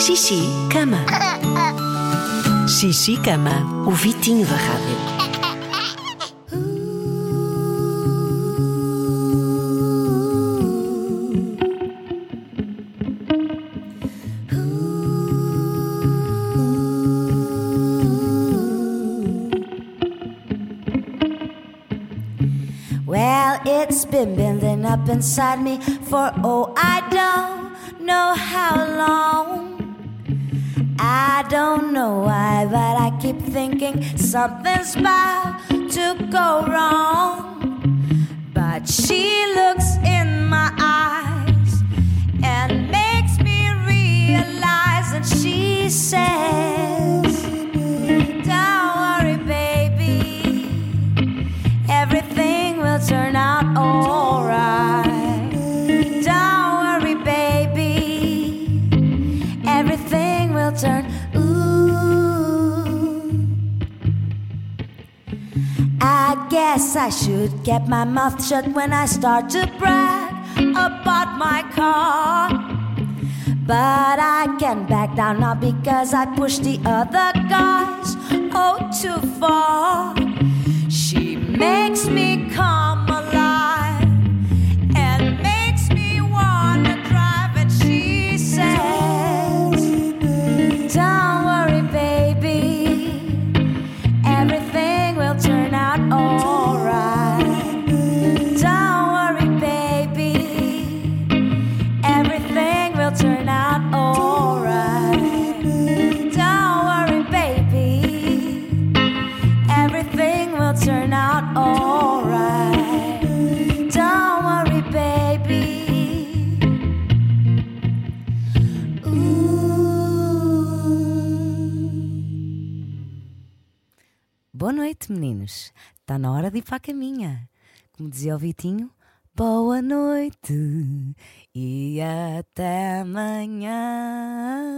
Xixi, cama. Xixi, cama. O Vitinho da Rádio. Well, it's been building up inside me for oh, I don't don't know why, but I keep thinking something's about to go wrong. Guess I should get my mouth shut when I start to brag about my car. But I can't back down now because I pushed the other guys oh too far. Turn out alright. Don't worry, baby. Boa noite, meninos. Está na hora de ir para a caminha. Como dizia o Vitinho, boa noite e até amanhã.